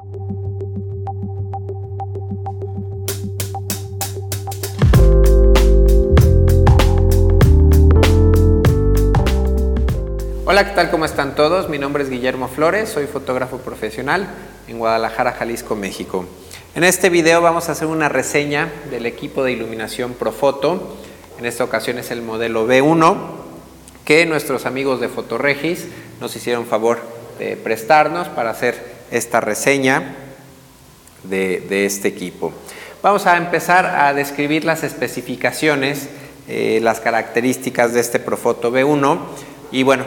Hola, ¿qué tal? ¿Cómo están todos? Mi nombre es Guillermo Flores, soy fotógrafo profesional en Guadalajara, Jalisco, México. En este video vamos a hacer una reseña del equipo de iluminación Profoto. En esta ocasión es el modelo B1 que nuestros amigos de Fotoregis nos hicieron favor de prestarnos para hacer esta reseña de, este equipo. Vamos a empezar a describir las especificaciones, eh, las características de este Profoto B1 y bueno,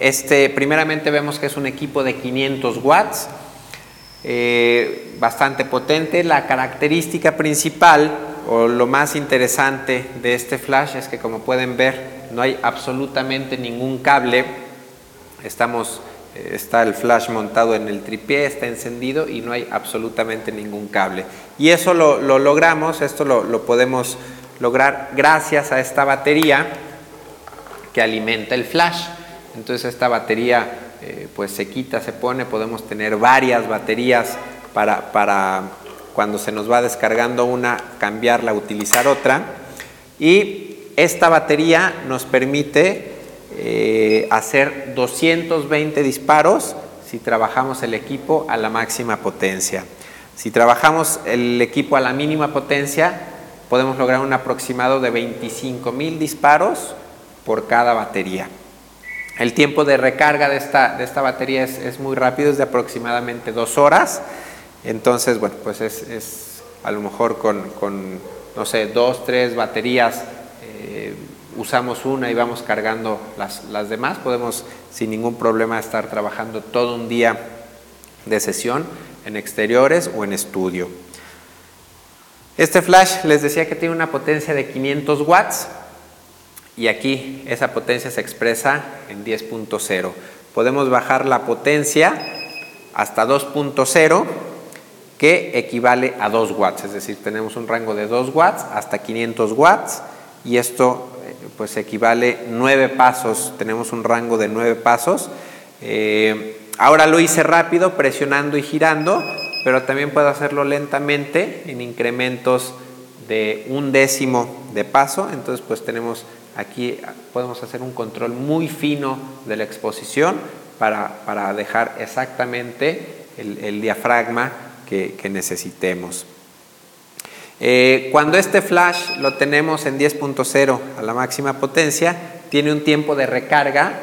este, primeramente vemos que es un equipo de 500 watts, eh, bastante potente. La característica principal o lo más interesante de este flash es que como pueden ver no hay absolutamente ningún cable. Estamos, está el flash montado en el tripié, está encendido y no hay absolutamente ningún cable. Y eso lo, logramos, esto lo, lo podemos lograr gracias a esta batería que alimenta el flash. Entonces esta batería eh, pues se quita, se pone, podemos tener varias baterías para, para, cuando se nos va descargando una, cambiarla, utilizar otra. Y esta batería nos permite eh, hacer 220 disparos si trabajamos el equipo a la máxima potencia. Si trabajamos el equipo a la mínima potencia, podemos lograr un aproximado de 25 mil disparos por cada batería. El tiempo de recarga de esta, de esta batería es, muy rápido, es de aproximadamente dos horas. Entonces, bueno, pues es, a lo mejor con, no sé, dos, tres baterías, eh, usamos una y vamos cargando las, las demás. Podemos sin ningún problema estar trabajando todo un día de sesión en exteriores o en estudio. Este flash les decía que tiene una potencia de 500 watts y aquí esa potencia se expresa en 10.0. Podemos bajar la potencia hasta 2.0 que equivale a 2 watts, es decir, tenemos un rango de 2 watts hasta 500 watts y esto pues equivale 9 pasos, tenemos un rango de 9 pasos. Eh, ahora lo hice rápido, presionando y girando, pero también puedo hacerlo lentamente en incrementos de un décimo de paso, entonces pues tenemos Aquí podemos hacer un control muy fino de la exposición para, dejar exactamente el, diafragma que, necesitemos. Eh, cuando este flash lo tenemos en 10.0 a la máxima potencia, tiene un tiempo de recarga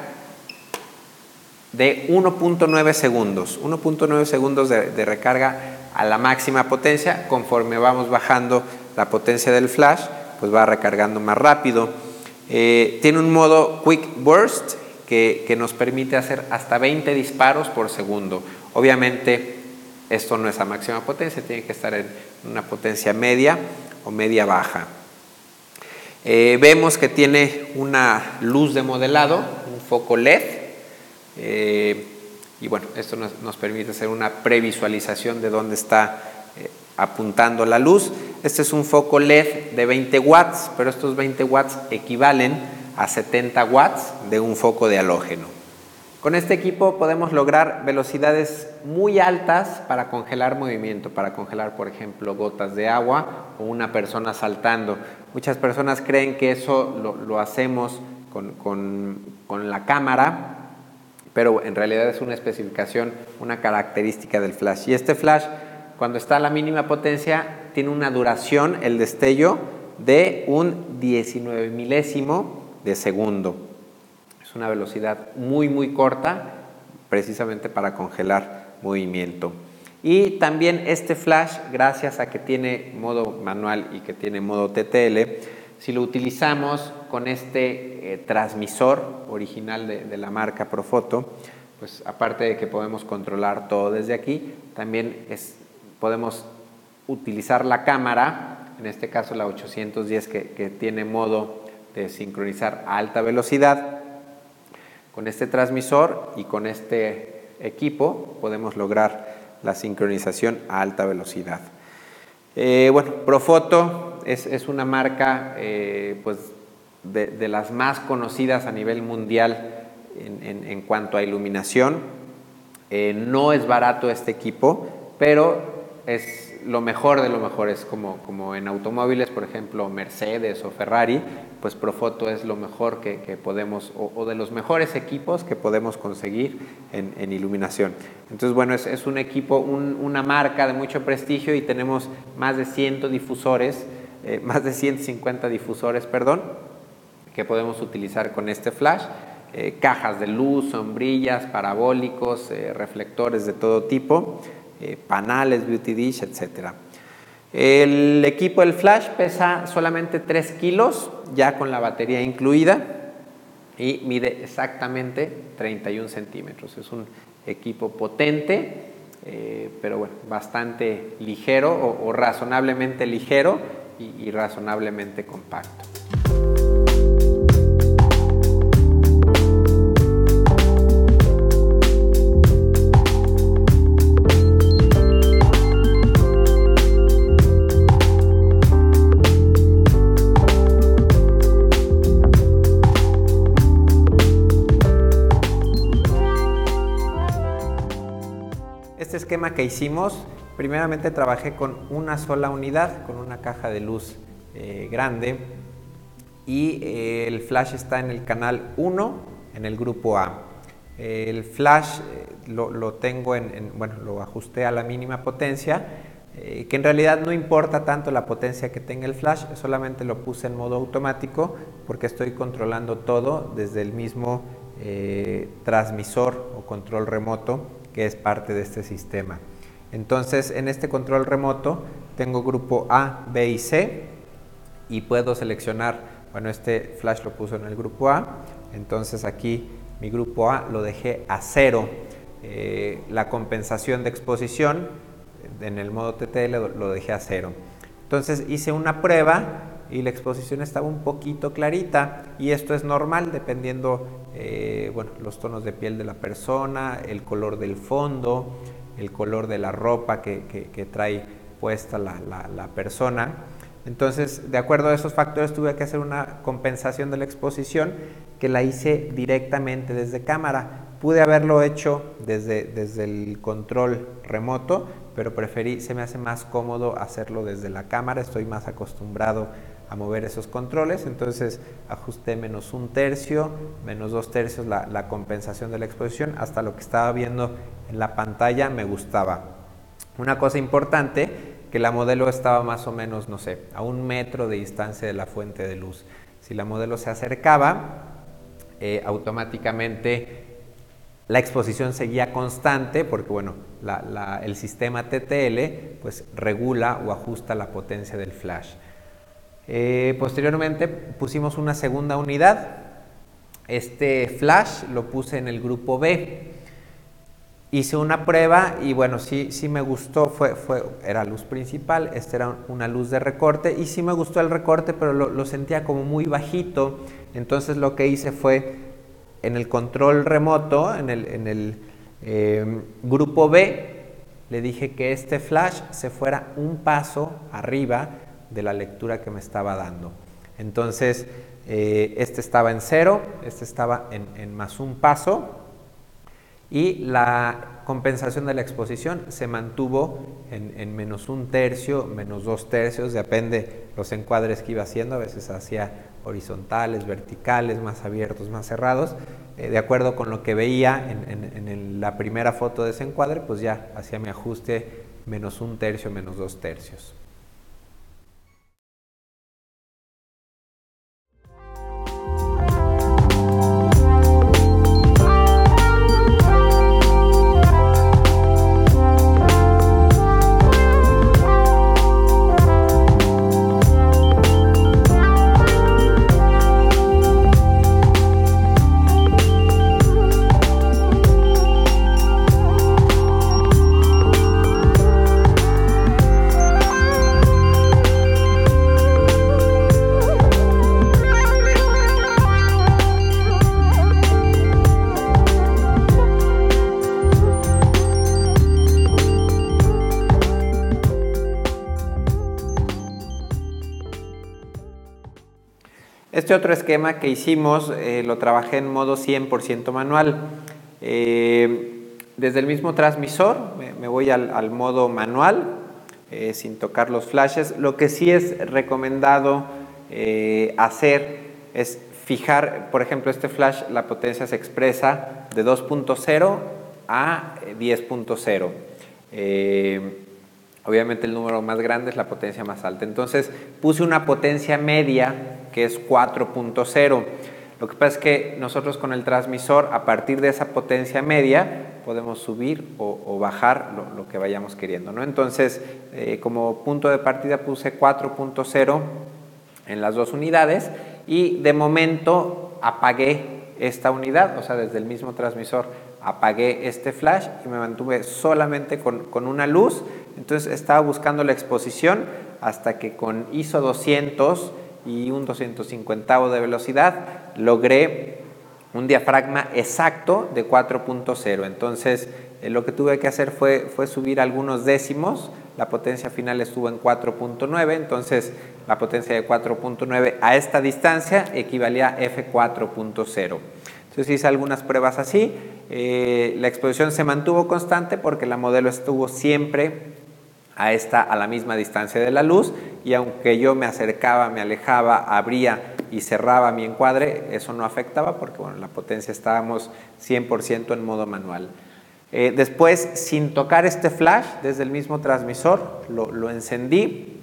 de 1.9 segundos. 1.9 segundos de recarga a la máxima potencia. Conforme vamos bajando la potencia del flash, pues va recargando más rápido. Eh, tiene un modo Quick Burst que, nos permite hacer hasta 20 disparos por segundo. Obviamente esto no es a máxima potencia, tiene que estar en una potencia media o media baja. Eh, vemos que tiene una luz de modelado, un foco LED. Eh, y bueno, esto nos, permite hacer una previsualización de dónde está apuntando la luz. Este es un foco LED de 20 watts, pero estos 20 watts equivalen a 70 watts de un foco de halógeno. Con este equipo podemos lograr velocidades muy altas para congelar movimiento, para congelar, por ejemplo, gotas de agua o una persona saltando. Muchas personas creen que eso lo, hacemos con, con la cámara, pero en realidad es una especificación, una característica del flash. Y este flash cuando está a la mínima potencia, tiene una duración, el destello, de un 19 milésimo de segundo. Es una velocidad muy, muy corta, precisamente para congelar movimiento. Y también este flash, gracias a que tiene modo manual y que tiene modo TTL, si lo utilizamos con este eh, transmisor original de, la marca Profoto, pues aparte de que podemos controlar todo desde aquí, también es podemos utilizar la cámara, en este caso la 810 que, tiene modo de sincronizar a alta velocidad. Con este transmisor y con este equipo podemos lograr la sincronización a alta velocidad. Eh, bueno, Profoto es, una marca eh, pues de, las más conocidas a nivel mundial en, cuanto a iluminación. Eh, no es barato este equipo, pero es lo mejor de lo mejor, es como, como en automóviles, por ejemplo, Mercedes o Ferrari, pues Profoto es lo mejor que, podemos, o, de los mejores equipos que podemos conseguir en, iluminación. Entonces, bueno, es, un equipo, una marca de mucho prestigio y tenemos más de 100 difusores, eh, más de 150 difusores, perdón, que podemos utilizar con este flash. Eh, cajas de luz, sombrillas, parabólicos, eh, reflectores de todo tipo, panales, beauty dish, etc. El equipo del flash pesa solamente 3 kilos, ya con la batería incluida, y mide exactamente 31 centímetros. Es un equipo potente, pero bueno, bastante ligero o, razonablemente ligero y razonablemente compacto. Esquema que hicimos, primeramente trabajé con una sola unidad, con una caja de luz eh, grande y eh, el flash está en el canal 1 en el grupo A. el flash eh, lo, tengo en, bueno, lo ajusté a la mínima potencia, que en realidad no importa tanto la potencia que tenga el flash, solamente lo puse en modo automático porque estoy controlando todo desde el mismo transmisor o control remoto que es parte de este sistema. Entonces, en este control remoto tengo grupo A, B y C y puedo seleccionar, bueno, este flash lo puso en el grupo A, entonces aquí mi grupo A lo dejé a cero. Eh, la compensación de exposición en el modo TTL lo dejé a cero. Entonces hice una prueba y la exposición estaba un poquito clarita y esto es normal dependiendo eh, bueno, los tonos de piel de la persona, el color del fondo, el color de la ropa que, trae puesta la, persona. Entonces, de acuerdo a esos factores, tuve que hacer una compensación de la exposición que la hice directamente desde cámara. Pude haberlo hecho desde, desde el control remoto, pero preferí, se me hace más cómodo hacerlo desde la cámara, estoy más acostumbrado a mover esos controles, entonces ajusté menos un tercio, menos dos tercios la, compensación de la exposición, hasta lo que estaba viendo en la pantalla me gustaba. Una cosa importante, que la modelo estaba más o menos, no sé, a un metro de distancia de la fuente de luz. Si la modelo se acercaba, eh, automáticamente la exposición seguía constante porque bueno, el sistema TTL pues regula o ajusta la potencia del flash. Eh, posteriormente pusimos una segunda unidad. Este flash lo puse en el grupo B. Hice una prueba y bueno, sí, sí me gustó, fue, fue, era luz principal, esta era una luz de recorte y sí me gustó el recorte, pero lo, sentía como muy bajito. Entonces lo que hice fue en el control remoto, en el, eh, grupo B, le dije que este flash se fuera un paso arriba de la lectura que me estaba dando. Entonces, eh, este estaba en cero, este estaba en, más un paso y la compensación de la exposición se mantuvo en, menos un tercio, menos dos tercios, depende los encuadres que iba haciendo, a veces hacía horizontales, verticales, más abiertos, más cerrados, eh, de acuerdo con lo que veía en, en, la primera foto de ese encuadre, pues ya hacía mi ajuste menos un tercio, menos dos tercios. Este otro esquema que hicimos eh, lo trabajé en modo 100% manual. Eh, desde el mismo transmisor me, voy al, modo manual eh, sin tocar los flashes. Lo que sí es recomendado hacer es fijar, por ejemplo, este flash, la potencia se expresa de 2.0 a 10.0. Obviamente el número más grande es la potencia más alta. Entonces puse una potencia media que es 4.0. Lo que pasa es que nosotros con el transmisor, a partir de esa potencia media, podemos subir o, bajar lo, que vayamos queriendo. ¿no? Entonces, eh, como punto de partida puse 4.0 en las dos unidades y de momento apagué esta unidad, o sea, desde el mismo transmisor apagué este flash y me mantuve solamente con, con una luz entonces estaba buscando la exposición hasta que con ISO 200 y un 250 de velocidad logré un diafragma exacto de 4.0. Entonces eh, lo que tuve que hacer fue, fue subir algunos décimos. La potencia final estuvo en 4.9, entonces la potencia de 4.9 a esta distancia equivalía a F4.0. Entonces hice algunas pruebas así. Eh, la exposición se mantuvo constante porque la modelo estuvo siempre a esta a la misma distancia de la luz y aunque yo me acercaba, me alejaba, abría y cerraba mi encuadre, eso no afectaba porque bueno, la potencia estábamos 100% en modo manual. Eh, después, sin tocar este flash desde el mismo transmisor, lo, encendí.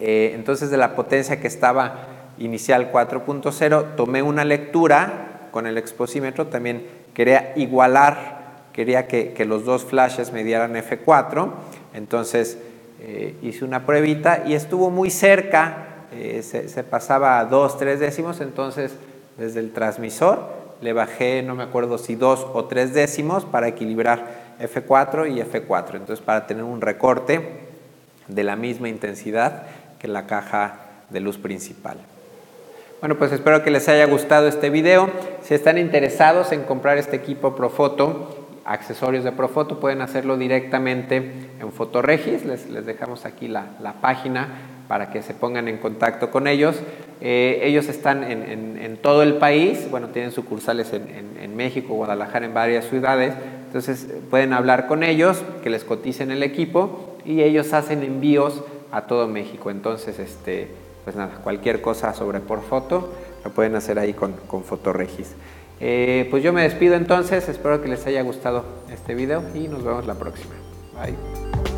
Eh, entonces, de la potencia que estaba inicial 4.0, tomé una lectura con el exposímetro. También quería igualar, quería que, los dos flashes me dieran F4 entonces eh, hice una pruebita y estuvo muy cerca, eh, se, pasaba a dos, tres décimos, entonces desde el transmisor le bajé, no me acuerdo si dos o tres décimos para equilibrar F4 y F4, entonces para tener un recorte de la misma intensidad que la caja de luz principal. Bueno, pues espero que les haya gustado este video. Si están interesados en comprar este equipo Profoto, accesorios de Profoto, pueden hacerlo directamente en Fotoregis, les, les dejamos aquí la, la, página para que se pongan en contacto con ellos. Eh, ellos están en, en, todo el país, bueno, tienen sucursales en, en, México, Guadalajara, en varias ciudades, entonces pueden hablar con ellos, que les coticen el equipo y ellos hacen envíos a todo México. Entonces, este, pues nada, cualquier cosa sobre por foto lo pueden hacer ahí con, con Fotoregis. Eh, pues yo me despido entonces, espero que les haya gustado este video y nos vemos la próxima. Bye.